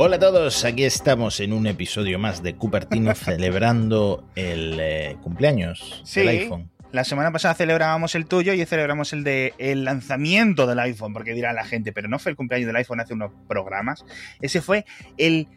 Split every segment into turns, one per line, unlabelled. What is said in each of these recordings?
Hola a todos, aquí estamos en un episodio más de Cupertino celebrando el eh, cumpleaños
Sí.
del iPhone.
La semana pasada celebrábamos el tuyo y celebramos el de el lanzamiento del iPhone, porque dirá la gente, pero no fue el cumpleaños del iPhone hace unos programas. Ese fue el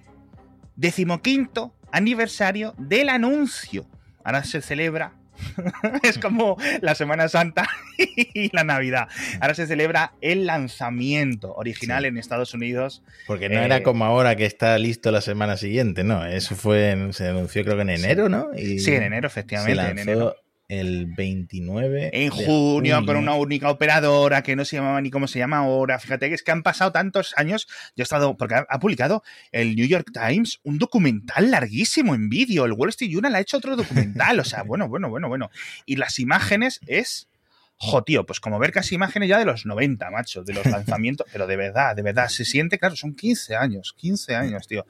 decimoquinto aniversario del anuncio. Ahora se celebra. es como la Semana Santa y la Navidad. Ahora se celebra el lanzamiento original
Sí.
en Estados Unidos.
Porque no
Eh,
era como ahora que está listo la semana siguiente, no. Eso fue, en- se anunció creo que en enero, ¿no? Y
Sí, en enero,
Se
efectivamente. en enero.
El 29
En junio, con una única operadora que no se llamaba ni cómo se llama ahora. Fíjate que es que han pasado tantos años. Yo he estado, porque ha, ha publicado el New York Times un documental larguísimo en vídeo. El Wall Street Journal ha hecho otro documental. O sea, bueno, bueno, bueno, bueno. Y las imágenes es. Jo, tío, pues como ver casi imágenes ya de los 90, macho, de los lanzamientos, pero de verdad, de verdad, se siente, claro, son 15 años, 15 años, tío.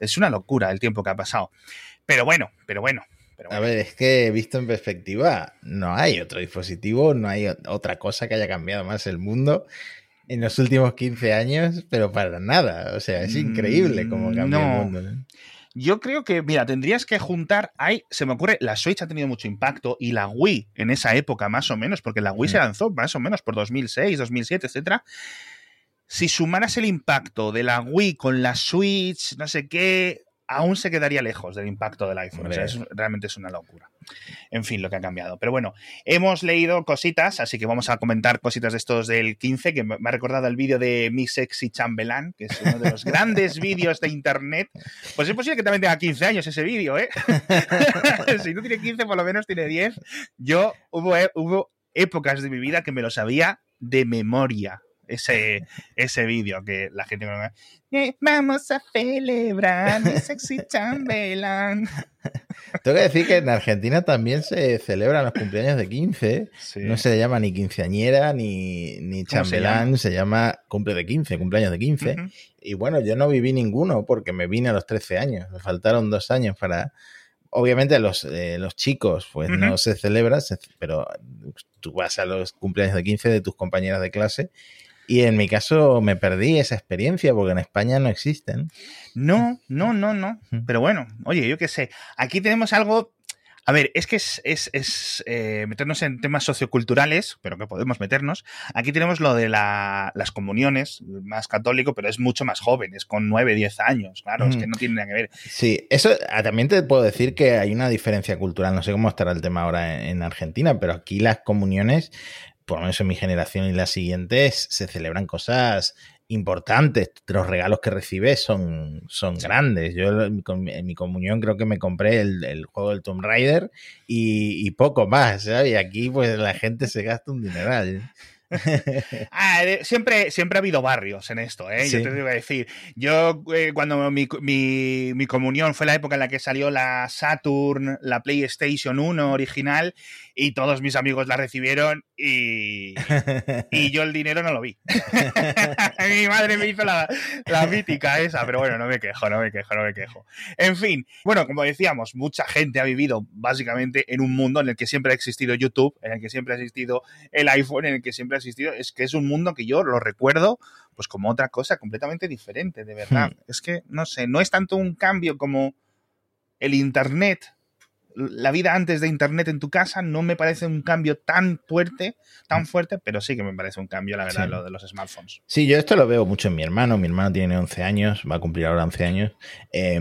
Es una locura el tiempo que ha pasado. Pero bueno, pero bueno. Pero
A ver, es que visto en perspectiva, no hay otro dispositivo, no hay otra cosa que haya cambiado más el mundo en los últimos 15 años, pero para nada. O sea, es increíble cómo
Mm,
cambia
no.
el mundo.
Yo creo que, mira, tendrías que juntar. Hay, se me ocurre, la Switch ha tenido mucho impacto y la Wii en esa época, más o menos, porque la Wii se
Mm.
lanzó más o menos por 2006, 2007, etcétera. Si sumaras el impacto de la Wii con la Switch, no sé qué, aún se quedaría lejos del impacto del iPhone. O sea, es- realmente es una locura. En fin, lo que ha cambiado. Pero bueno, hemos leído cositas, así que vamos a comentar cositas de estos del 15, que me ha recordado el vídeo de Mi Sexy Chambelán, que es uno de los grandes vídeos de internet. Pues es posible que también tenga 15 años ese vídeo, ¿eh? si no tiene 15, por lo menos tiene 10. Yo hubo, e- hubo épocas de mi vida que me lo sabía de memoria. Ese, ese vídeo que la gente me "Eh, Vamos a celebrar mi sexy chambelán.
Tengo que decir que en Argentina también se celebran los cumpleaños de 15.
Sí.
No se llama ni quinceañera ni, ni
¿Cómo se
chambelán, se llama? cumple de 15, cumpleaños de 15.
Ujú.
Y bueno, yo no viví ninguno porque me vine a los 13 años. Me faltaron dos años para. Obviamente, los, eh, los chicos, pues
Ujú.
no se celebra, pero tú vas a los cumpleaños de 15 de tus compañeras de clase. Y en mi caso me perdí esa experiencia porque en España no existen.
No, no, no, no. Pero bueno, oye, yo qué sé. Aquí tenemos algo. A ver, es que es, es- es, eh, meternos en temas socioculturales, pero que podemos meternos. Aquí tenemos lo de la- las comuniones, más católico, pero es mucho más joven, es con 9, 10 años. Claro, es
Mm.
que no tiene nada que ver.
Sí, eso ah, también te puedo decir que hay una diferencia cultural. No sé cómo estará el tema ahora en, en Argentina, pero aquí las comuniones, por lo menos en mi generación y las siguientes, se celebran cosas importantes. Los regalos que recibes son, son grandes. Yo en mi comunión creo que me compré el, el juego del Tomb Raider y, y poco más. ¿sabes? Y aquí pues la gente se gasta un dineral.
Ah, siempre, siempre ha habido barrios en esto, ¿eh?
Sí.
Yo te digo a decir, yo eh, cuando mi, mi- mi comunión fue la época en la que salió la Saturn, la PlayStation 1 original, y todos mis amigos la recibieron y, y yo el dinero no lo vi. mi madre me hizo la, la mítica esa, pero bueno, no me quejo, no me quejo, no me quejo. En fin, bueno, como decíamos, mucha gente ha vivido básicamente en un mundo en el que siempre ha existido YouTube, en el que siempre ha existido el iPhone, en el que siempre ha existido, es que es un mundo que yo lo recuerdo pues como otra cosa completamente diferente, de verdad. Es que, no sé, no es tanto un cambio como el Internet. La vida antes de Internet en tu casa no me parece un cambio tan fuerte, tan fuerte, pero sí que me parece un cambio, la verdad,
Sí.
lo de los smartphones.
Sí, yo esto lo veo mucho en mi hermano. Mi hermano tiene 11 años, va a cumplir ahora 11 años. Eh,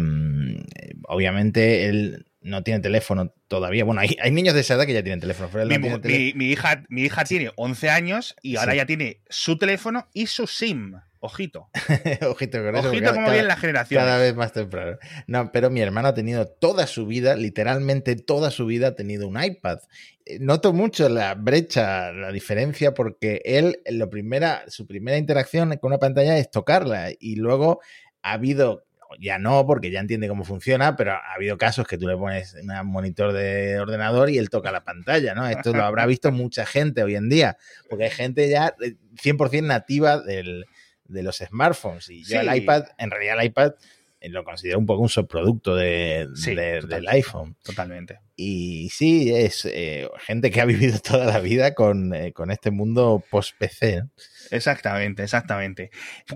obviamente él no tiene teléfono todavía. Bueno, hay, hay niños de esa edad que ya tienen teléfono, pero
Mi,
no tiene
mu-
teléfono.
mi- mi hija, mi hija tiene 11 años y ahora
Sí.
ya tiene su teléfono y su SIM. Ojito.
Ojito con eso. porque
Ojito como bien la generación.
Cada vez más temprano. No, pero mi hermano ha tenido toda su vida, literalmente toda su vida, ha tenido un iPad. Eh, Noto mucho la brecha, la diferencia, porque él, lo primera, su primera interacción con una pantalla es tocarla. Y luego ha habido, ya no, porque ya entiende cómo funciona, pero ha habido casos que tú le pones un monitor de ordenador y él toca la pantalla, ¿no? Esto lo habrá visto mucha gente hoy en día, porque hay gente ya eh, 100% nativa del, de los smartphones. Y yo
Sí.
el iPad, en realidad el iPad lo considero un poco un subproducto de, del iPhone.
Totalmente.
Y sí, es eh, gente que ha vivido toda la vida con, eh, este mundo post-PC.
Exactamente, exactamente.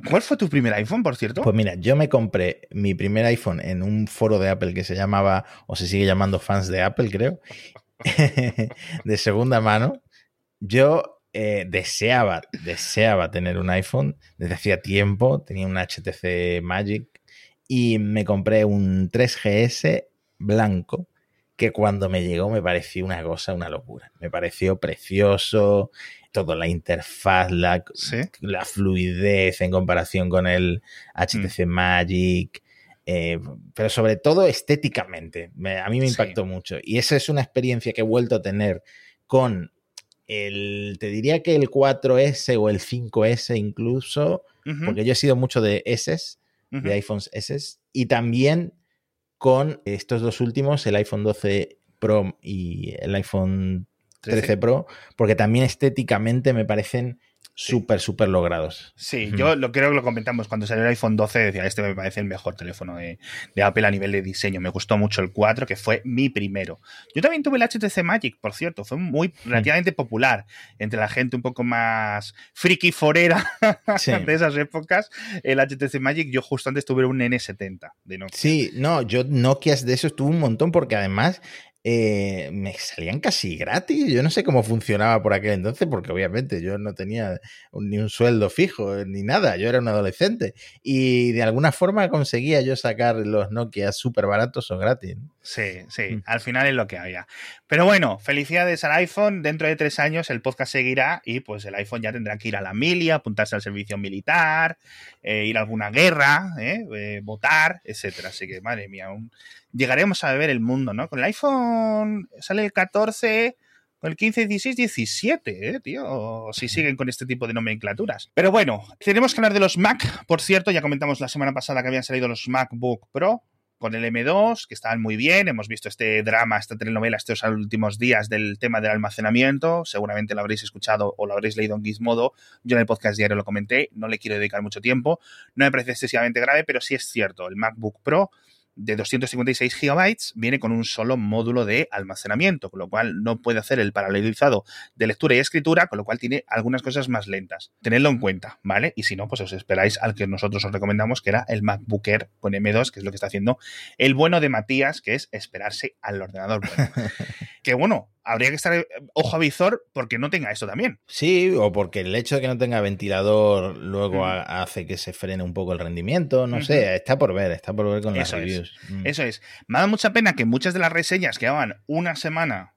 ¿Cuál fue tu primer iPhone, por cierto?
Pues mira, yo me compré mi primer iPhone en un foro de Apple que se llamaba, o se sigue llamando fans de Apple, creo, de segunda mano. Yo eh, deseaba, deseaba tener un iPhone desde hacía tiempo, tenía un HTC Magic y me compré un 3GS blanco que cuando me llegó me pareció una cosa, una locura. Me pareció precioso, toda la interfaz, la, la fluidez en comparación con el HTC mm. Magic. Eh, pero sobre todo estéticamente, a mí me impactó mucho. Y esa es una experiencia que he vuelto a tener con el, te diría que el 4S o el 5S incluso, porque yo he sido mucho de S, de iPhones S, y también con estos dos últimos, el iPhone 12 Pro y el iPhone 13 Pro, porque también estéticamente me parecen súper, súper logrados.
Sí, yo lo creo que lo comentamos cuando salió el iPhone 12, decía, este me parece el mejor teléfono de, Apple a nivel de diseño. Me gustó mucho el 4, que fue mi primero. Yo también tuve el HTC Magic, por cierto, fue muy relativamente popular entre la gente un poco más friki forera de esas épocas. El HTC Magic, yo justo antes tuve un N70 de Nokia.
Sí, no, yo Nokia de esos tuve un montón porque además eh, me salían casi gratis. Yo no sé cómo funcionaba por aquel entonces, porque obviamente yo no tenía ni un sueldo fijo eh, ni nada. Yo era un adolescente y de alguna forma conseguía yo sacar los Nokia súper baratos o gratis.
Sí, sí, mm. al final es lo que había. Pero bueno, felicidades al iPhone. Dentro de tres años el podcast seguirá y pues el iPhone ya tendrá que ir a la milia, apuntarse al servicio militar, eh, ir a alguna guerra, votar, etcétera. Así que, madre mía, un llegaremos a ver el mundo, ¿no? Con el iPhone sale el 14, con el 15, 16, 17, ¿eh, tío? Si siguen con este tipo de nomenclaturas. Pero bueno, tenemos que hablar de los Mac. Por cierto, ya comentamos la semana pasada que habían salido los MacBook Pro con el M2, que estaban muy bien. Hemos visto este drama, esta telenovela estos últimos días del tema del almacenamiento. Seguramente lo habréis escuchado o lo habréis leído en Gizmodo. Yo en el podcast diario lo comenté. No le quiero dedicar mucho tiempo. No me parece excesivamente grave, pero sí es cierto. El MacBook Pro de 256 gigabytes viene con un solo módulo de almacenamiento, con lo cual no puede hacer el paralelizado de lectura y escritura, con lo cual tiene algunas cosas más lentas. Tenedlo en cuenta, ¿vale? Y si no, pues os esperáis al que nosotros os recomendamos, que era el MacBook Air con M2, que es lo que está haciendo el bueno de Matías, que es esperarse al ordenador que bueno, habría que estar eh, ojo a visor porque no tenga eso también.
Sí, o porque el hecho de que no tenga ventilador luego hace que se frene un poco el rendimiento, no sé, está por ver, está por ver con las reviews.
Mm. Eso es. Me da mucha pena que muchas de las reseñas que llevaban una semana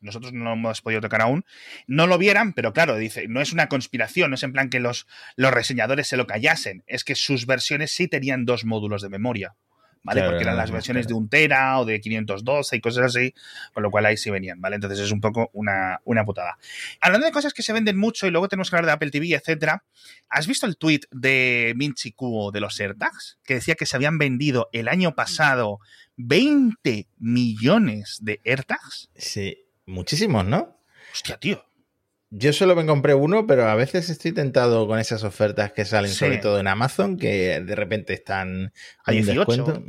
nosotros no lo hemos podido tocar aún, no lo vieran, pero claro, dice, no es una conspiración, no es en plan que los, los reseñadores se lo callasen, es que sus versiones sí tenían dos módulos de memoria. ¿Vale? Porque eran las versiones de un tera o de 512 y cosas así, con lo cual ahí sí venían, ¿vale? Entonces es un poco una, una putada. Hablando de cosas que se venden mucho y luego tenemos que hablar de Apple TV, etcétera, ¿has visto el tweet de Minchi Kuo de los AirTags? Que decía que se habían vendido el año pasado 20 millones de AirTags.
Sí, muchísimos, ¿no?
Hostia, tío.
Yo solo me compré uno, pero a veces estoy tentado con esas ofertas que salen sobre todo en Amazon, que de repente están
a 18.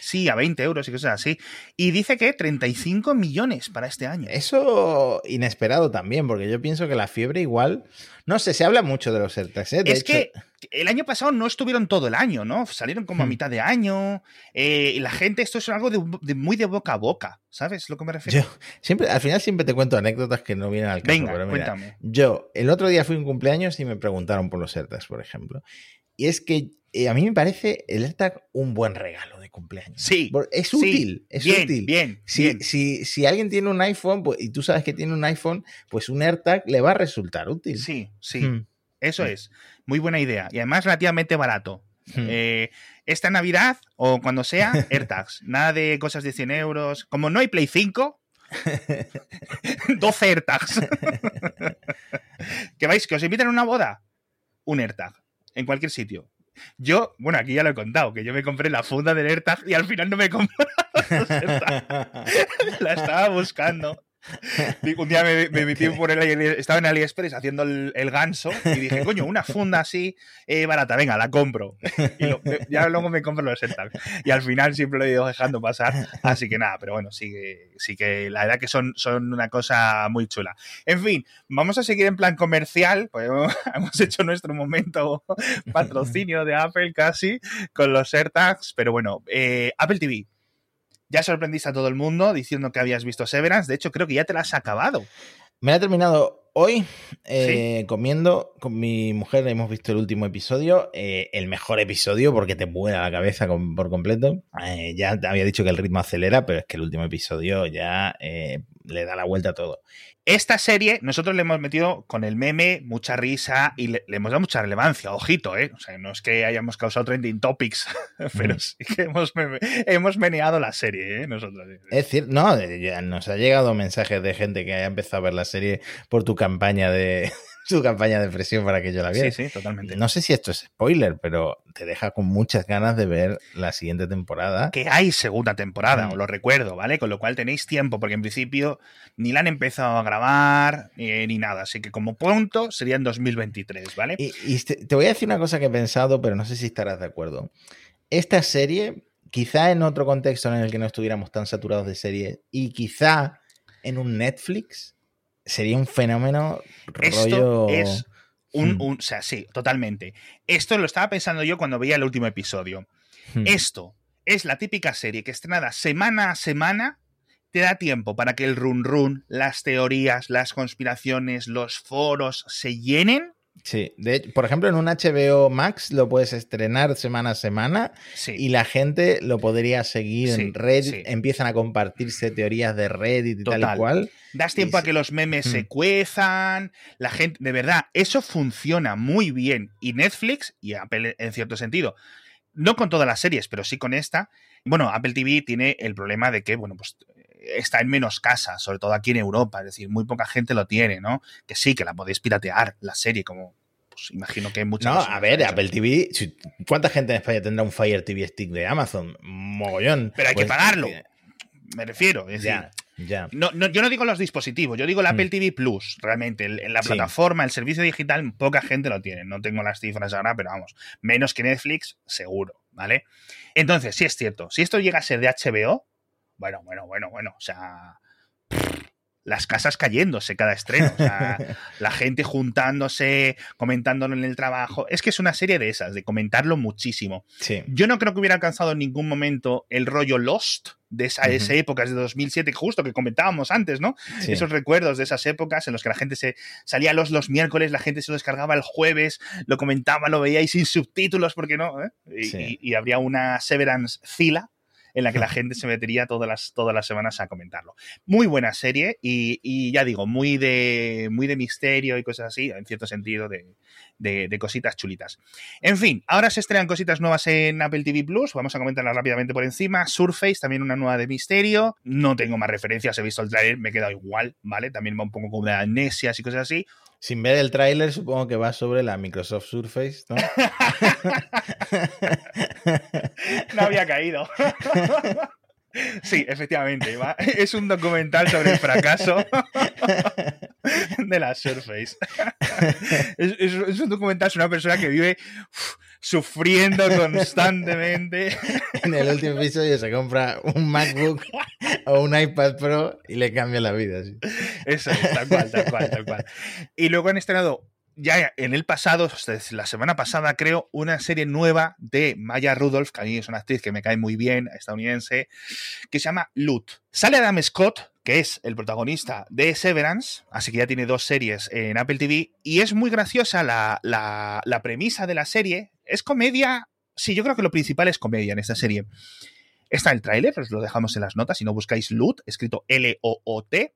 Sí, a 20 euros y cosas así. Y dice que 35 millones para este año.
Eso inesperado también, porque yo pienso que la fiebre igual no sé, se habla mucho de los AirTags. ¿eh?
es que el año pasado no estuvieron todo el año, ¿no? Salieron como a hmm. mitad de año. Eh, y la gente, esto es algo de, muy de boca a boca, ¿sabes lo que me refiero?
Yo siempre, al final siempre te cuento anécdotas que no vienen al caso.
Venga, cuéntame.
Yo, el otro día fui a un cumpleaños y me preguntaron por los AirTags, por ejemplo. Y es que eh, a mí me parece el AirTag un buen regalo de cumpleaños.
Sí.
Es útil, es
bien,
útil.
Bien,
si, Si, si, alguien tiene un iPhone pues, y tú sabes que tiene un iPhone, pues un AirTag le va a resultar útil.
Sí, sí. Hmm. Eso es. Muy buena idea. Y además relativamente barato. Hmm. Eh, esta Navidad o cuando sea, AirTags. Nada de cosas de 100 euros. Como no hay Play 5, 12 AirTags. ¿Qué vais? ¿Que os invitan a una boda? Un AirTag. En cualquier sitio. Yo, bueno, aquí ya lo he contado, que yo me compré la funda del AirTag y al final no me compré la estaba buscando. un día me, metí por el estaba en AliExpress haciendo el, ganso y dije, coño, una funda así eh, barata, venga, la compro. Y ya luego me compro los AirTags. Y al final siempre lo he ido dejando pasar. Así que nada, pero bueno, sí que, sí que la verdad que son, son una cosa muy chula. En fin, vamos a seguir en plan comercial, pues hemos hecho nuestro momento patrocinio de Apple casi con los AirTags, pero bueno, eh, Apple TV ya sorprendiste a todo el mundo diciendo que habías visto Severance. De hecho, creo que ya te la has acabado.
Me la he terminado hoy eh, comiendo con mi mujer. Hemos visto el último episodio. Eh, el mejor episodio porque te vuela la cabeza por completo. Eh, ya te había dicho que el ritmo acelera, pero es que el último episodio ya le da la vuelta a todo.
Esta serie, nosotros le hemos metido con el meme mucha risa y le, hemos dado mucha relevancia, ojito, ¿eh? O sea, no es que hayamos causado trending topics, pero sí que hemos, hemos meneado la serie, ¿eh? Nosotros.
Es decir, no, nos ha llegado mensajes de gente que haya empezado a ver la serie por tu campaña de, su campaña de presión para que yo la viera.
Sí, sí, totalmente.
No sé si esto es spoiler, pero te deja con muchas ganas de ver la siguiente temporada.
Que hay segunda temporada, mm. os lo recuerdo, ¿vale? Con lo cual tenéis tiempo, porque en principio ni la han empezado a grabar eh, ni nada. Así que como pronto sería en 2023, ¿vale?
Y, te, voy a decir una cosa que he pensado, pero no sé si estarás de acuerdo. Esta serie, quizá en otro contexto en el que no estuviéramos tan saturados de series, y quizá en un Netflix sería un fenómeno
Esto es un, hmm. un, O sea, sí, totalmente. Esto lo estaba pensando yo cuando veía el último episodio. Hmm. Esto es la típica serie que estrenada semana a semana te da tiempo para que el run run, las teorías, las conspiraciones, los foros se llenen
Sí, de, por ejemplo, en un HBO Max lo puedes estrenar semana a semana y la gente lo podría seguir en Reddit, empiezan a compartirse teorías de Reddit y tal y cual.
Das tiempo a que los memes se cuezan, la gente, de verdad, eso funciona muy bien. Y Netflix, y Apple en cierto sentido, no con todas las series, pero sí con esta, bueno, Apple TV tiene el problema de que, bueno, pues está en menos casas, sobre todo aquí en Europa, es decir, muy poca gente lo tiene, ¿no? Que sí, que la podéis piratear, la serie, como pues imagino que hay muchas.
No, a ver, Apple TV, ¿cuánta gente en España tendrá un Fire TV Stick de Amazon? Mogollón.
Pero hay que pues, pagarlo. Me refiero, es ya. Ya. No, yo no digo los dispositivos, yo digo el Apple mm. TV Plus, realmente. En la plataforma, el servicio digital, poca gente lo tiene. No tengo las cifras ahora, pero vamos, menos que Netflix, seguro, ¿vale? Entonces, sí es cierto, si esto llega a ser de HBO, bueno, bueno, bueno, bueno, o sea, las casas cayéndose cada estreno, o sea, la gente juntándose, comentándolo en el trabajo. Es que es una serie de esas, de comentarlo muchísimo.
Sí.
Yo no creo que hubiera alcanzado en ningún momento el rollo Lost de esa, época, de 2007, justo que comentábamos antes, ¿no? Esos recuerdos de esas épocas en los que la gente se salía los, los miércoles, la gente se lo descargaba el jueves, lo comentaba, lo veíais sin subtítulos, porque no? ¿Eh? Y, y, habría una Severance Zila en la que la gente se metería todas las, todas las semanas a comentarlo. Muy buena serie y, ya digo, muy de, muy de misterio y cosas así, en cierto sentido, de, de, cositas chulitas. En fin, ahora se estrenan cositas nuevas en Apple TV Plus, vamos a comentarlas rápidamente por encima. Surface, también una nueva de misterio. No tengo más referencias, he visto el trailer, me he quedado igual, ¿vale? También va un poco como de amnesias y cosas así.
Sin ver el tráiler, supongo que va sobre la Microsoft Surface, ¿no?
no había caído. Sí, efectivamente. Es un documental sobre el fracaso de la Surface. Es, un documental sobre una persona que vive sufriendo constantemente.
En el último episodio se compra un MacBook o un iPad Pro y le cambia la vida.
Eso es, tal cual, tal cual, tal cual. Y luego han estrenado ya en el pasado, la semana pasada creo, una serie nueva de Maya Rudolph, que a mí es una actriz que me cae muy bien, estadounidense, que se llama Loot. Sale Adam Scott, que es el protagonista de Severance, así que ya tiene dos series en Apple TV, y es muy graciosa la, la premisa de la serie. Es comedia, sí, yo creo que lo principal es comedia en esta serie. Está el tráiler, os lo dejamos en las notas, si no buscáis Loot, escrito L-O-O-T,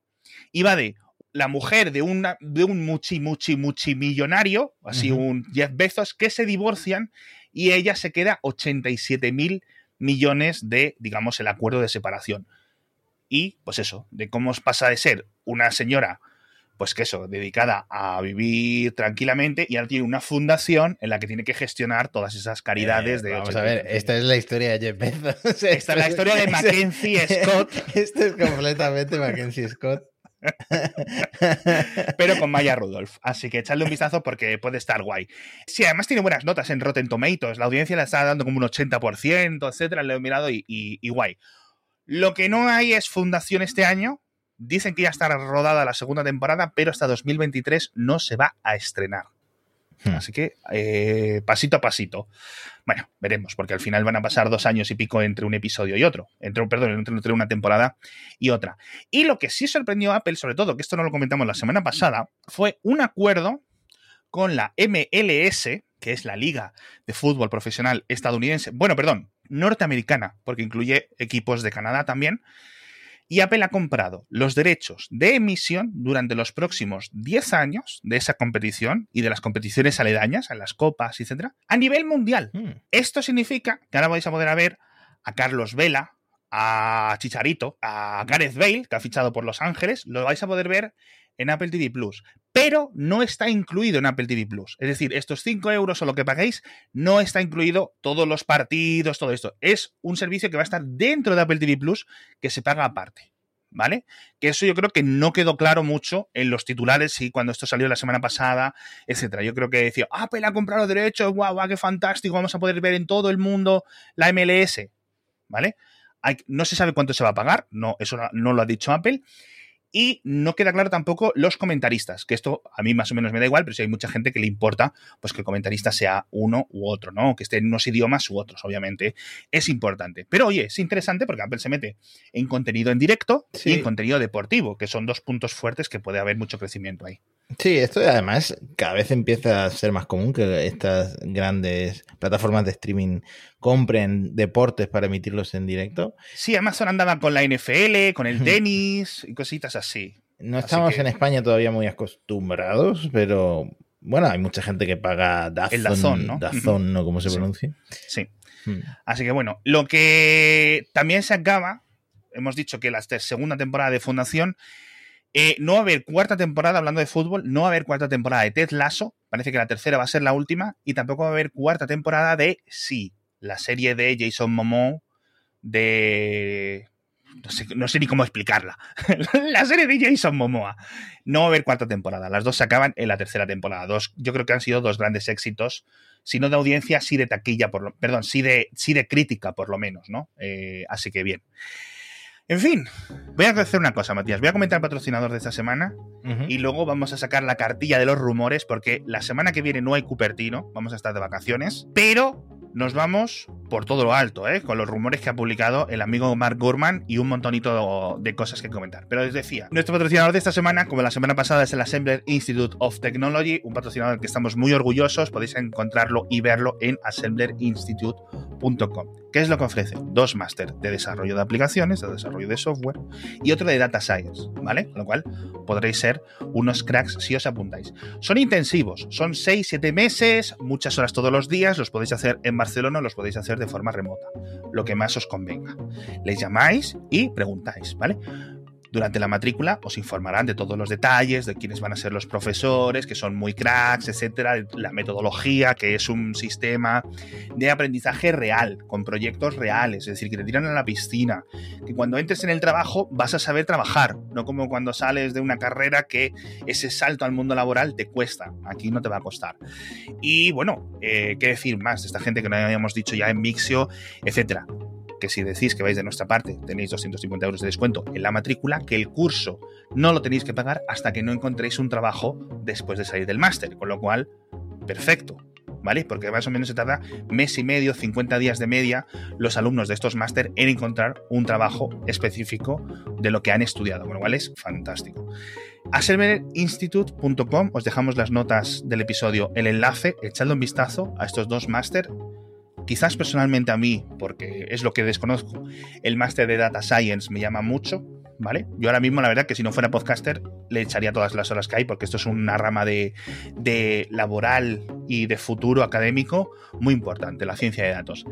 y va de la mujer de, una, de un muchi, muchi, muchi millonario, así un Jeff Bezos, que se divorcian y ella se queda 87 mil millones de, digamos, el acuerdo de separación. Y, pues eso, de cómo pasa de ser una señora, pues que eso, dedicada a vivir tranquilamente y ahora tiene una fundación en la que tiene que gestionar todas esas caridades
de...
Eh,
vamos a ver, esta es la historia de Jeff Bezos.
esta es la historia de Mackenzie Scott.
Esto es completamente Mackenzie Scott.
Pero con Maya Rudolph. Así que echadle un vistazo porque puede estar guay. Sí, además tiene buenas notas en Rotten Tomatoes. La audiencia le está dando como un 80%, etcétera. Lo he mirado y, y guay. Lo que no hay es fundación este año. Dicen que ya está rodada la segunda temporada, pero hasta 2023 no se va a estrenar. Hmm. Así que eh, pasito a pasito. Bueno, veremos, porque al final van a pasar dos años y pico entre un episodio y otro. Entre, perdón, entre, una temporada y otra. Y lo que sí sorprendió a Apple, sobre todo, que esto no lo comentamos la semana pasada, fue un acuerdo con la MLS, que es la Liga de Fútbol Profesional estadounidense. Bueno, perdón, norteamericana, porque incluye equipos de Canadá también y Apple ha comprado los derechos de emisión durante los próximos 10 años de esa competición y de las competiciones aledañas, en las copas, etcétera, a nivel mundial. Hmm. Esto significa que ahora vais a poder ver a Carlos Vela, a Chicharito, a Gareth Bale, que ha fichado por Los Ángeles, lo vais a poder ver en Apple TV Plus, pero no está incluido en Apple TV Plus. Es decir, estos 5 euros o lo que pagáis no está incluido todos los partidos, todo esto. Es un servicio que va a estar dentro de Apple TV Plus que se paga aparte. ¿Vale? Que eso yo creo que no quedó claro mucho en los titulares y cuando esto salió la semana pasada, etcétera. Yo creo que decía, Apple ha comprado los derechos, guau, guau, qué fantástico, vamos a poder ver en todo el mundo la MLS, ¿vale? no se sabe cuánto se va a pagar, no, eso no lo ha dicho Apple. Y no queda claro tampoco los comentaristas, que esto a mí más o menos me da igual, pero si hay mucha gente que le importa, pues que el comentarista sea uno u otro, ¿no? Que esté en unos idiomas u otros, obviamente. Es importante. Pero oye, es interesante porque Apple se mete en contenido en directo y en contenido deportivo, que son dos puntos fuertes que puede haber mucho crecimiento ahí.
Sí, esto además cada vez empieza a ser más común que estas grandes plataformas de streaming compren deportes para emitirlos en directo.
Sí, Amazon andaba con la NFL, con el tenis y cositas así.
No estamos en España todavía muy acostumbrados, pero bueno, hay mucha gente que paga Dazón, el Dazón, ¿no? Dazón, ¿no? Como se pronuncia.
Sí. Hmm. Así que bueno, lo que también se acaba, hemos dicho que la segunda temporada de Fundación eh, no va a haber cuarta temporada, hablando de fútbol, no va a haber cuarta temporada de Ted Lasso, parece que la tercera va a ser la última, y tampoco va a haber cuarta temporada de Sí, la serie de Jason Momoa de... No sé, ni cómo explicarla. la serie de Jason Momoa. No va a haber cuarta temporada. Las dos se acaban en la tercera temporada. Dos, yo creo que han sido dos grandes éxitos. Si no de audiencia, sí de taquilla, por lo, perdón, sí de, sí de crítica, por lo menos, ¿no? Eh, así que bien. En fin, voy a hacer una cosa, Matías. Voy a comentar el patrocinador de esta semana y luego vamos a sacar la cartilla de los rumores porque la semana que viene no hay Cupertino, vamos a estar de vacaciones, pero nos vamos por todo lo alto, ¿eh? con los rumores que ha publicado el amigo Mark Gurman y un montonito de cosas que comentar. Pero les decía, nuestro patrocinador de esta semana, como la semana pasada, es el Assembler Institute of Technology, un patrocinador del que estamos muy orgullosos. Podéis encontrarlo y verlo en assemblerinstitute.com. ¿Qué es lo que ofrece? Dos máster de desarrollo de aplicaciones, de desarrollo de software y otro de data science, ¿vale? Con lo cual podréis ser unos cracks si os apuntáis. Son intensivos, son 6-7 meses, muchas horas todos los días, los podéis hacer en Barcelona, los podéis hacer de forma remota, lo que más os convenga. Les llamáis y preguntáis, ¿vale? Durante la matrícula os informarán de todos los detalles, de quiénes van a ser los profesores, que son muy cracks, etcétera, de la metodología, que es un sistema de aprendizaje real, con proyectos reales, es decir, que te tiran a la piscina, que cuando entres en el trabajo vas a saber trabajar, no como cuando sales de una carrera que ese salto al mundo laboral te cuesta, aquí no te va a costar. Y bueno, eh, ¿qué decir más de esta gente que no habíamos dicho ya en Mixio, etcétera? Que si decís que vais de nuestra parte tenéis 250 euros de descuento en la matrícula, que el curso no lo tenéis que pagar hasta que no encontréis un trabajo después de salir del máster, con lo cual, perfecto. ¿Vale? Porque más o menos se tarda mes y medio, 50 días de media, los alumnos de estos máster en encontrar un trabajo específico de lo que han estudiado, con lo cual es fantástico. A serverinstitute.com os dejamos las notas del episodio, el enlace, echadle un vistazo a estos dos máster Quizás personalmente a mí, porque es lo que desconozco, el máster de Data Science me llama mucho, ¿vale? Yo ahora mismo, la verdad, que si no fuera podcaster, le echaría todas las horas que hay, porque esto es una rama de, laboral y de futuro académico muy importante, la ciencia de datos.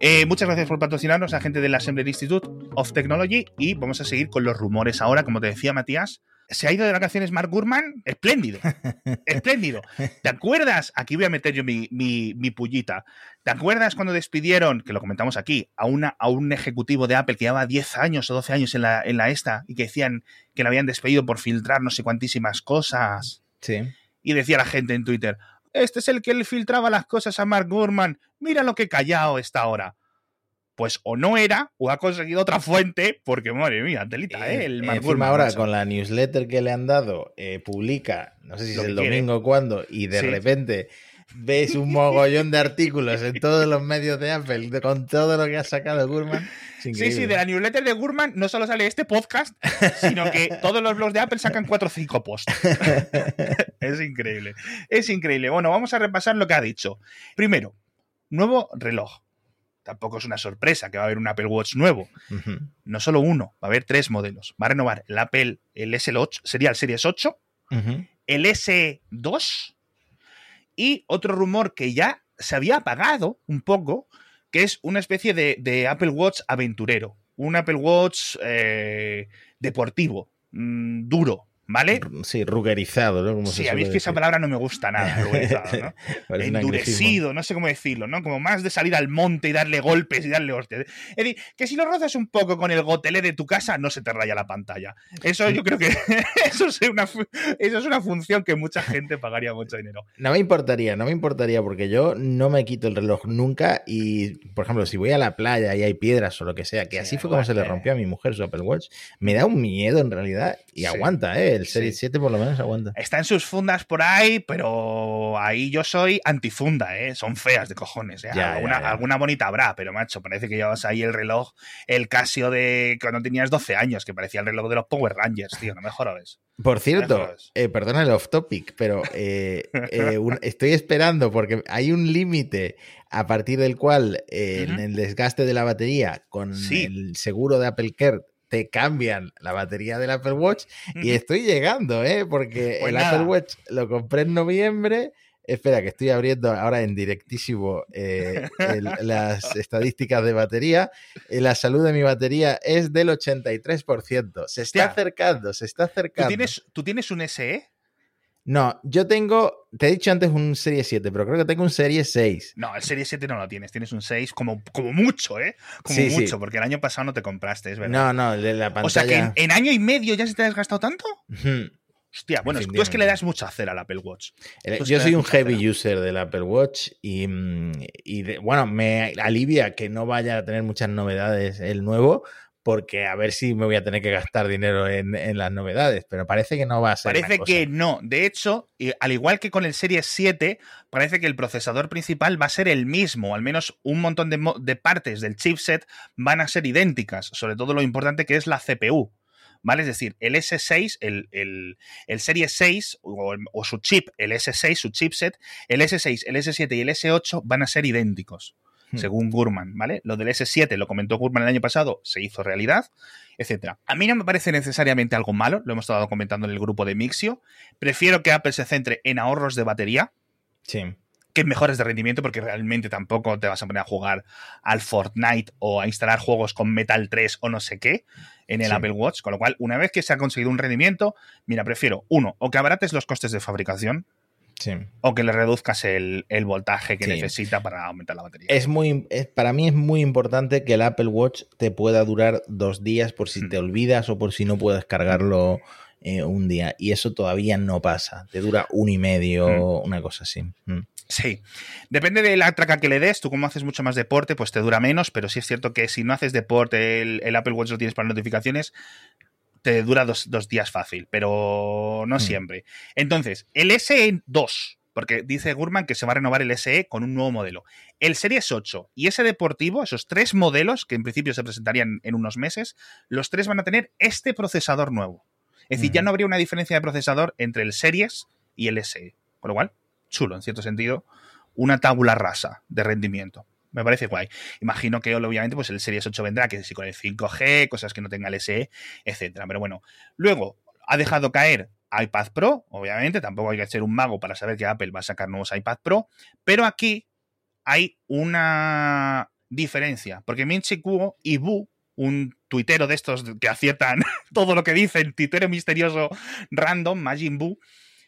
Eh, muchas gracias por patrocinarnos, a gente del Assembly Institute of Technology, y vamos a seguir con los rumores ahora, como te decía Matías. Se ha ido de vacaciones Mark Gurman, espléndido, espléndido. ¿Te acuerdas? Aquí voy a meter yo mi, mi, mi, pullita. ¿Te acuerdas cuando despidieron, que lo comentamos aquí, a, una, a un ejecutivo de Apple que llevaba 10 años o 12 años en la, en la esta y que decían que lo habían despedido por filtrar no sé cuantísimas cosas?
Sí.
Y decía la gente en Twitter, este es el que le filtraba las cosas a Mark Gurman, mira lo que callado está ahora pues o no era o ha conseguido otra fuente, porque madre mía, telita, ¿eh? El
Mark Gurman ahora con la newsletter que le han dado, eh, publica, no sé si es el domingo o cuándo, y de sí. repente ves un mogollón de artículos en todos los medios de Apple con todo lo que ha sacado Gurman.
Sí, sí, de la newsletter de Gurman no solo sale este podcast, sino que todos los blogs de Apple sacan 4 o 5 posts. es increíble, es increíble. Bueno, vamos a repasar lo que ha dicho. Primero, nuevo reloj tampoco es una sorpresa que va a haber un Apple Watch nuevo. Uh -huh. No solo uno, va a haber tres modelos. Va a renovar el Apple, el S8, sería el Series 8, uh -huh. el S2 y otro rumor que ya se había apagado un poco, que es una especie de, de Apple Watch aventurero. Un Apple Watch eh, deportivo, mmm, duro, ¿Vale?
Sí, rugerizado, ¿no? Como
sí, a mí es que esa palabra no me gusta nada, rugerizado, ¿no? Endurecido, no sé cómo decirlo, ¿no? Como más de salir al monte y darle golpes y darle hostias. Es decir, que si lo rozas un poco con el gotelé de tu casa, no se te raya la pantalla. Eso yo creo que eso es una, eso es una función que mucha gente pagaría mucho dinero.
No me importaría, no me importaría, porque yo no me quito el reloj nunca y, por ejemplo, si voy a la playa y hay piedras o lo que sea, que sí, así fue como se le rompió a mi mujer su Apple Watch, me da un miedo en realidad y sí. aguanta, ¿eh? El Series sí. 7 por lo menos aguanta.
Está en sus fundas por ahí, pero ahí yo soy antifunda, ¿eh? Son feas de cojones. ¿eh? Ya, alguna, ya, ya. alguna, bonita habrá, pero macho, parece que llevas ahí el reloj, el Casio de cuando tenías 12 años, que parecía el reloj de los Power Rangers, tío, no me jodas.
Por cierto, eh, perdona el off topic, pero eh, eh, un, estoy esperando porque hay un límite a partir del cual uh -huh. en el desgaste de la batería con sí. el seguro de Apple Care te cambian la batería del Apple Watch y estoy llegando, ¿eh? Porque pues el nada. Apple Watch lo compré en noviembre. Espera, que estoy abriendo ahora en directísimo eh, el, las estadísticas de batería. La salud de mi batería es del 83%. Se está acercando, se está acercando.
¿Tú tienes, ¿tú tienes un SE?
No, yo tengo, te he dicho antes un Serie 7, pero creo que tengo un Serie 6.
No, el Serie 7 no lo tienes, tienes un 6 como, como mucho, ¿eh? Como sí, mucho, sí. porque el año pasado no te compraste, es verdad.
No, no, de la pantalla.
O sea que en, en año y medio ya se te ha desgastado tanto. Hostia, bueno, tú es que le das mucha cera al Apple Watch.
Yo soy un heavy cera. user del Apple Watch y, y de, bueno, me alivia que no vaya a tener muchas novedades el nuevo, porque a ver si me voy a tener que gastar dinero en, en las novedades, pero parece que no va a ser.
Parece que no. De hecho, al igual que con el Series 7, parece que el procesador principal va a ser el mismo, al menos un montón de, de partes del chipset van a ser idénticas, sobre todo lo importante que es la CPU. ¿vale? Es decir, el S6, el, el, el Series 6 o, o, su chip, el S6, su chipset, el S6, el S7 y el S8 van a ser idénticos, hmm. según Gurman, ¿vale? Lo del S7 lo comentó Gurman el año pasado, se hizo realidad, etcétera. A mí no me parece necesariamente algo malo, lo hemos estado comentando en el grupo de Mixio. Prefiero que Apple se centre en ahorros de batería.
Sí
que mejores de rendimiento, porque realmente tampoco te vas a poner a jugar al Fortnite o a instalar juegos con Metal 3 o no sé qué en el sí. Apple Watch. Con lo cual, una vez que se ha conseguido un rendimiento, mira, prefiero, uno, o que abarates los costes de fabricación.
Sí.
O que le reduzcas el, el voltaje que sí. necesita para aumentar la batería.
Es muy, es, para mí es muy importante que el Apple Watch te pueda durar dos días por si mm. te olvidas o por si no puedes cargarlo eh, un día. Y eso todavía no pasa. Te dura uno y medio, mm. una cosa así. Mm.
Sí, depende de la traca que le des, tú como haces mucho más deporte, pues te dura menos, pero sí es cierto que si no haces deporte, el, el Apple Watch lo tienes para notificaciones, te dura dos, dos días fácil, pero no mm. siempre. Entonces, el SE2, porque dice Gurman que se va a renovar el SE con un nuevo modelo. El Series 8 y ese deportivo, esos tres modelos que en principio se presentarían en unos meses, los tres van a tener este procesador nuevo. Es decir, mm. ya no habría una diferencia de procesador entre el Series y el SE. Con lo cual, chulo, en cierto sentido, una tabula rasa de rendimiento. Me parece guay. Imagino que obviamente pues el Series 8 vendrá, que si con el 5G, cosas que no tenga el SE, etcétera. Pero bueno, luego ha dejado caer iPad Pro, obviamente, tampoco hay que ser un mago para saber que Apple va a sacar nuevos iPad Pro, pero aquí hay una diferencia, porque Minchi Kuo y Bu, un tuitero de estos que aciertan todo lo que dicen, tuitero misterioso random, Majin Buu,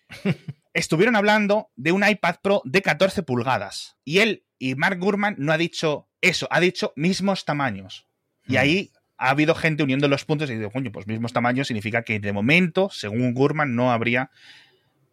estuvieron hablando de un iPad Pro de 14 pulgadas. Y él y Mark Gurman no ha dicho eso, ha dicho mismos tamaños. Y ahí ha habido gente uniendo los puntos y dice, coño, pues mismos tamaños significa que de momento, según Gurman, no habría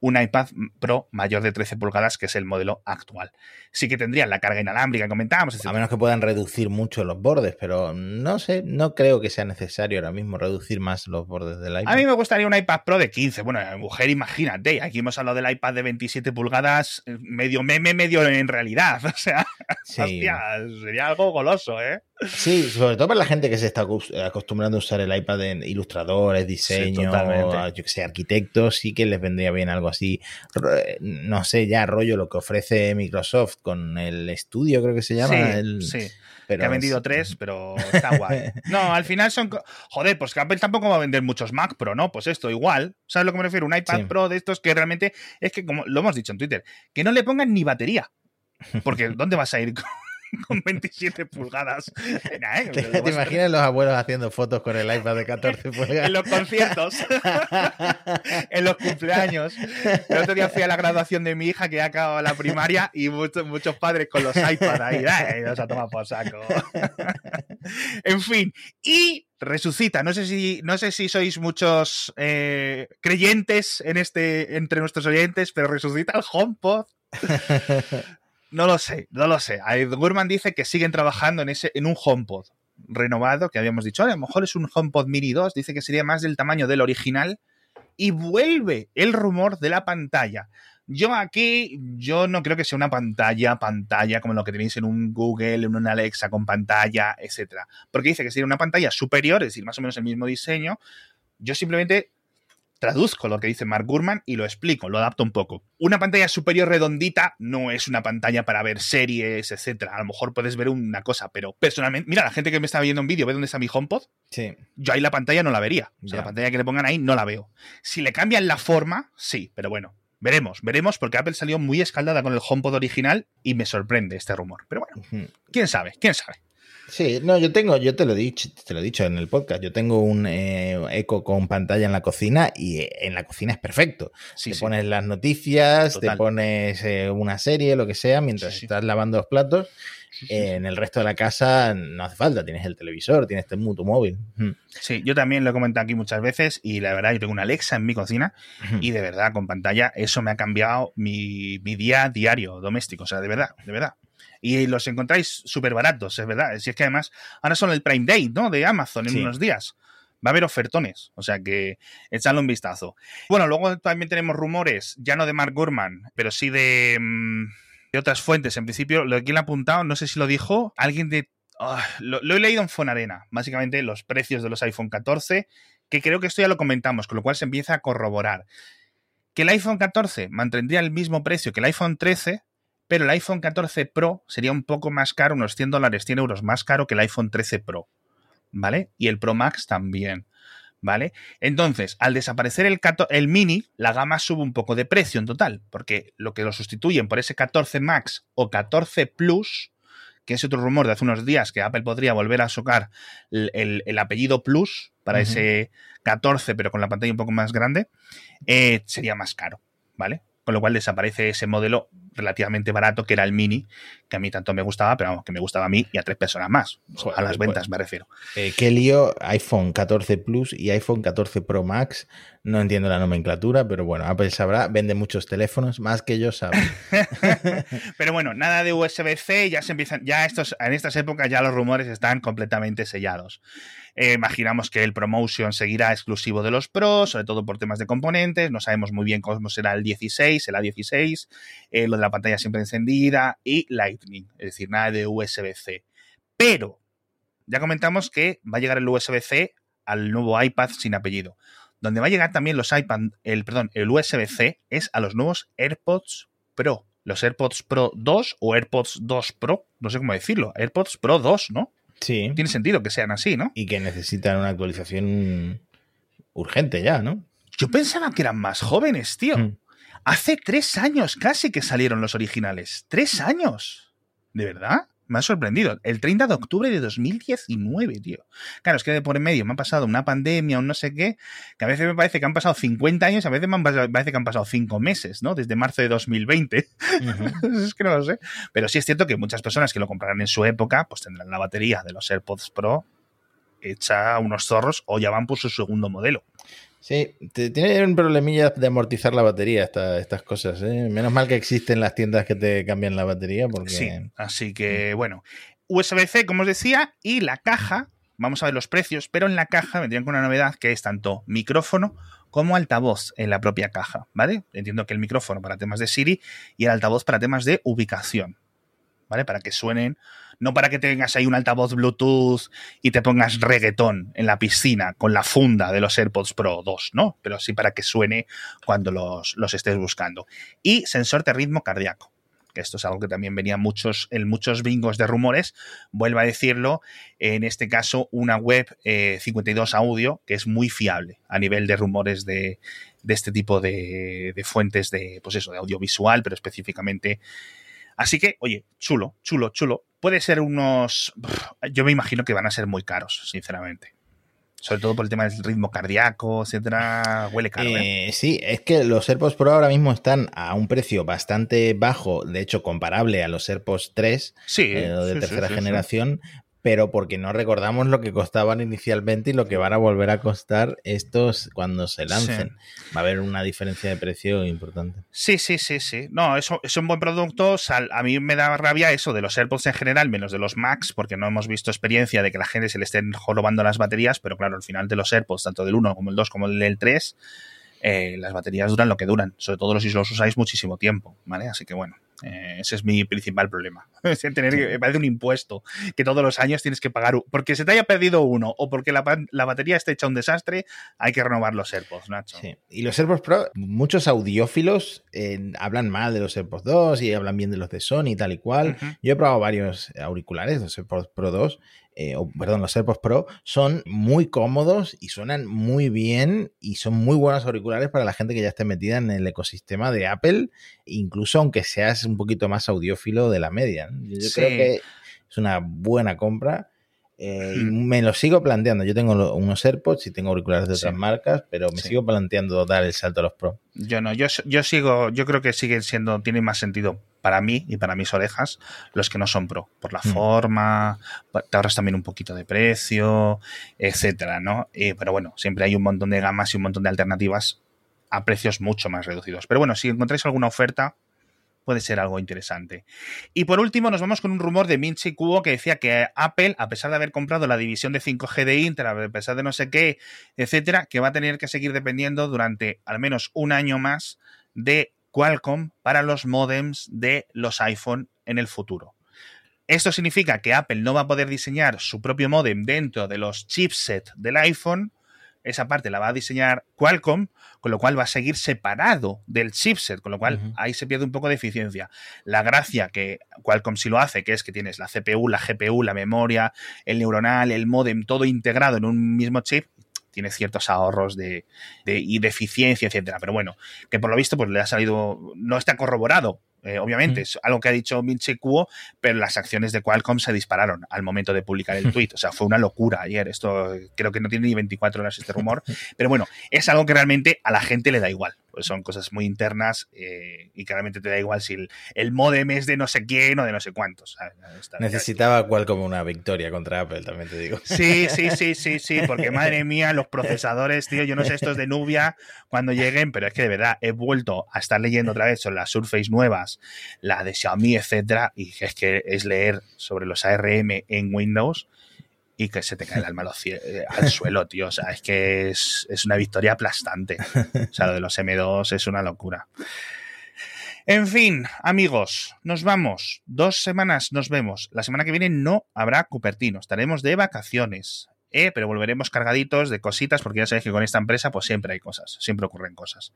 un iPad Pro mayor de 13 pulgadas, que es el modelo actual. Sí que tendrían la carga inalámbrica, comentábamos.
A menos que puedan reducir mucho los bordes, pero no sé, no creo que sea necesario ahora mismo reducir más los bordes del iPad.
A mí me gustaría un iPad Pro de 15. Bueno, mujer, imagínate, aquí hemos hablado del iPad de 27 pulgadas, eh, medio meme, medio en realidad. O sea, sería algo goloso, ¿eh?
Sí, sobre todo para la gente que se está acostumbrando a usar el iPad en ilustradores, diseño, yo que sé, arquitectos, sí que les vendría bien algo así. No sé, ya rollo lo que ofrece Microsoft con el estudio, creo que se llama.
Sí, Pero que ha vendido tres, pero está guay. No, al final son. Joder, pues Apple tampoco va a vender muchos Mac Pro, ¿no? Pues esto, igual. ¿Sabes lo que me refiero? Un iPad Pro de estos que realmente es que, como lo hemos dicho en Twitter, que no le pongan ni batería. Porque ¿dónde vas a ir con con 27 pulgadas.
¿eh? ¿Te, imaginas los abuelos haciendo fotos con el iPad de 14 pulgadas?
en los conciertos, en los cumpleaños. El otro día fui a la graduación de mi hija que ya acabado la primaria y muchos, muchos padres con los iPads ahí. ¡Ay, nos ha tomado por saco! en fin, y resucita. No sé si, no sé si sois muchos eh, creyentes en este, entre nuestros oyentes, pero resucita el HomePod. No lo sé, no lo sé. Gurman dice que siguen trabajando en, ese, en un HomePod renovado, que habíamos dicho, a lo mejor es un HomePod Mini 2, dice que sería más del tamaño del original, y vuelve el rumor de la pantalla. Yo aquí, yo no creo que sea una pantalla, pantalla como lo que tenéis en un Google, en un Alexa con pantalla, etcétera. Porque dice que sería una pantalla superior, es decir, más o menos el mismo diseño. Yo simplemente traduzco lo que dice Mark Gurman y lo explico, lo adapto un poco. Una pantalla superior redondita no es una pantalla para ver series, etcétera. A lo mejor puedes ver una cosa, pero personalmente, mira, la gente que me está viendo un vídeo, ¿ve dónde está mi HomePod?
Sí.
Yo ahí la pantalla no la vería. O sea, la pantalla que le pongan ahí no la veo. Si le cambian la forma, sí, pero bueno, Veremos, veremos, porque Apple salió muy escaldada con el HomePod original y me sorprende este rumor. Pero bueno, quién sabe, quién sabe.
Sí, no, yo tengo, yo te lo he dicho, te lo he dicho en el podcast, yo tengo un eh, eco con pantalla en la cocina y eh, en la cocina es perfecto. te pones las noticias, te pones eh, una serie, lo que sea, mientras estás lavando los platos. en el resto de la casa no hace falta, tienes el televisor, tienes tu móvil.
Sí, yo también lo he comentado aquí muchas veces y la verdad, yo tengo una Alexa en mi cocina y de verdad, con pantalla, eso me ha cambiado mi, mi día diario doméstico, o sea, de verdad, de verdad y los encontráis súper baratos, es verdad. Si es que además ahora son el Prime Day, ¿no? De Amazon en unos días. Va a haber ofertones, o sea que echadle un vistazo. Bueno, luego también tenemos rumores, ya no de Mark Gurman, pero sí de, mm, de otras fuentes. En principio, lo que quien ha apuntado, no sé si lo dijo, alguien de... Ah, lo, lo, he leído en Fonarena, básicamente los precios de los iPhone 14, que creo que esto ya lo comentamos, con lo cual se empieza a corroborar. Que el iPhone 14 mantendría el mismo precio que el iPhone 13, pero el iPhone 14 Pro sería un poco más caro, unos 100 dólares, 100 euros más caro que el iPhone 13 Pro, ¿vale? Y el Pro Max también, ¿vale? Entonces, al desaparecer el, el Mini, la gama sube un poco de precio en total, porque lo que lo sustituyen por ese 14 Max o 14 Plus, que es otro rumor de hace unos días que Apple podría volver a sacar el, apellido Plus para ese 14, pero con la pantalla un poco más grande, eh, sería más caro, ¿vale? Con lo cual desaparece ese modelo relativamente barato que era el Mini, que a mí tanto me gustaba, pero vamos, que me gustaba a mí y a tres personas más. a las ventas me refiero.
Eh, qué lío, iPhone 14 Plus y iPhone 14 Pro Max. No entiendo la nomenclatura, pero bueno, Apple sabrá, vende muchos teléfonos, más que yo saben.
pero bueno, nada de USB-C, ya se empiezan, ya estos, en estas épocas ya los rumores están completamente sellados. Eh, imaginamos que el Promotion seguirá exclusivo de los Pros, sobre todo por temas de componentes. No sabemos muy bien cómo será el 16, el A16, eh, lo de la pantalla siempre encendida y Lightning, es decir, nada de USB-C. Pero ya comentamos que va a llegar el USB-C al nuevo iPad sin apellido. Donde va a llegar también los iPad, el, perdón, el USB-C es a los nuevos AirPods Pro. Los AirPods Pro 2 o AirPods 2 Pro, no sé cómo decirlo, AirPods Pro 2, ¿no?
Sí.
Tiene sentido que sean así, ¿no?
Y que necesitan una actualización urgente ya, ¿no?
Yo pensaba que eran más jóvenes, tío. Mm. Hace tres años casi que salieron los originales. ¡Tres años! ¿De verdad? Me ha sorprendido. El 30 de octubre de 2019, tío. Claro, es que de por en medio me ha pasado una pandemia, un no sé qué, que a veces me parece que han pasado 50 años, a veces me parece que han pasado 5 meses, ¿no? Desde marzo de 2020. es que no lo sé. Pero sí es cierto que muchas personas que lo comprarán en su época, pues tendrán la batería de los AirPods Pro hecha unos zorros o ya van por su segundo modelo.
Sí, tiene un problemilla de amortizar la batería estas cosas. ¿eh? Menos mal que existen las tiendas que te cambian la batería. Porque...
Sí, así que bueno. USB-C, como os decía, y la caja, vamos a ver los precios, pero en la caja vendrían con una novedad que es tanto micrófono como altavoz en la propia caja, ¿vale? Entiendo que el micrófono para temas de Siri y el altavoz para temas de ubicación, ¿vale? Para que suenen no para que tengas ahí un altavoz Bluetooth y te pongas reggaetón en la piscina con la funda de los AirPods Pro 2, ¿no? Pero sí para que suene cuando los, estés buscando. Y sensor de ritmo cardíaco que esto es algo que también venía muchos, en muchos bingos de rumores, vuelvo a decirlo, en este caso una web 52 eh, Audio, que es muy fiable a nivel de rumores de, este tipo de, de, fuentes de, pues eso, de audiovisual, pero específicamente Así que, oye, chulo, chulo, chulo. Puede ser unos. Yo me imagino que van a ser muy caros, sinceramente. Sobre todo por el tema del ritmo cardíaco, etcétera. Huele caro. ¿eh?
Eh, sí, es que los AirPods Pro ahora mismo están a un precio bastante bajo, de hecho, comparable a los AirPods 3
sí,
eh, de tercera generación, pero porque no recordamos lo que costaban inicialmente y lo que van a volver a costar estos cuando se lancen. Va a haber una diferencia de precio importante.
Sí, sí, sí, sí. No, eso es un buen producto. A mí me da rabia eso de los AirPods en general, menos de los Max, porque no hemos visto experiencia de que la gente se le estén jorobando las baterías, pero claro, al final de los AirPods, tanto del 1 como el 2 como el del 3, eh, las baterías duran lo que duran, sobre todo si los usáis muchísimo tiempo, ¿vale? Así que bueno, eh, ese es mi principal problema. Tener que, parece un impuesto que todos los años tienes que pagar. Porque se te haya perdido uno o porque la, batería esté hecha un desastre, hay que renovar los AirPods, Nacho.
Y los AirPods Pro, muchos audiófilos hablan mal de los AirPods 2 y hablan bien de los de Sony y tal y cual. Yo he probado varios auriculares, los AirPods Pro 2, eh, perdón, los AirPods Pro, son muy cómodos y suenan muy bien y son muy buenos auriculares para la gente que ya esté metida en el ecosistema de Apple, incluso aunque seas un poquito más audiófilo de la media. Yo creo que es una buena compra. Eh, hmm. me lo sigo planteando. Yo tengo unos AirPods y tengo auriculares de otras marcas, pero me sigo planteando dar el salto a los Pro.
Yo no, yo, yo sigo, yo creo que siguen siendo, tienen más sentido para mí y para mis orejas los que no son Pro, por la hmm. forma, te ahorras también un poquito de precio, etcétera, ¿no? Eh, pero bueno, siempre hay un montón de gamas y un montón de alternativas a precios mucho más reducidos. Pero bueno, si encontráis alguna oferta, puede ser algo interesante. Y por último, nos vamos con un rumor de Minchi Kuo que decía que Apple, a pesar de haber comprado la división de 5G de Intel, a pesar de no sé qué, etcétera, que va a tener que seguir dependiendo durante al menos un año más de Qualcomm para los modems de los iPhone en el futuro. Esto significa que Apple no va a poder diseñar su propio modem dentro de los chipsets del iPhone, esa parte la va a diseñar Qualcomm, con lo cual va a seguir separado del chipset, con lo cual ahí se pierde un poco de eficiencia. La gracia que Qualcomm sí lo hace, que es que tienes la CPU, la GPU, la memoria, el neuronal, el modem, todo integrado en un mismo chip, tiene ciertos ahorros de, y de eficiencia, etcétera. Pero bueno, que por lo visto pues le ha salido, no está corroborado eh, obviamente, es algo que ha dicho Minche Kuo, pero las acciones de Qualcomm se dispararon al momento de publicar el tweet. O sea, fue una locura ayer. Esto creo que no tiene ni 24 horas este rumor. Pero bueno, es algo que realmente a la gente le da igual. Pues son cosas muy internas eh, y que realmente te da igual si el, modem es de no sé quién o de no sé cuántos.
Necesitaba Qualcomm una victoria contra Apple, también te digo.
Sí, sí, sí, sí, sí, porque madre mía, los procesadores, tío, yo no sé estos de Nubia cuando lleguen, pero es que de verdad he vuelto a estar leyendo otra vez sobre las Surface nuevas la de Xiaomi, etcétera, y es que es leer sobre los ARM en Windows y que se te cae el alma eh, al suelo, tío. O sea, es que es, una victoria aplastante. O sea, lo de los M2 es una locura. En fin, amigos, nos vamos. Dos semanas nos vemos. La semana que viene no habrá Cupertino. Estaremos de vacaciones. Eh, pero volveremos cargaditos de cositas porque ya sabéis que con esta empresa pues siempre hay cosas, siempre ocurren cosas.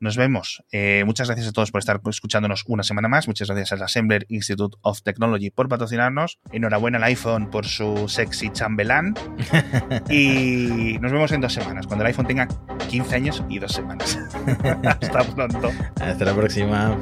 Nos vemos. Eh, muchas gracias a todos por estar escuchándonos una semana más. Muchas gracias al Assembler Institute of Technology por patrocinarnos. Enhorabuena al iPhone por su sexy chambelán. y nos vemos en dos semanas, cuando el iPhone tenga 15 años y dos semanas. Hasta pronto.
Hasta la próxima.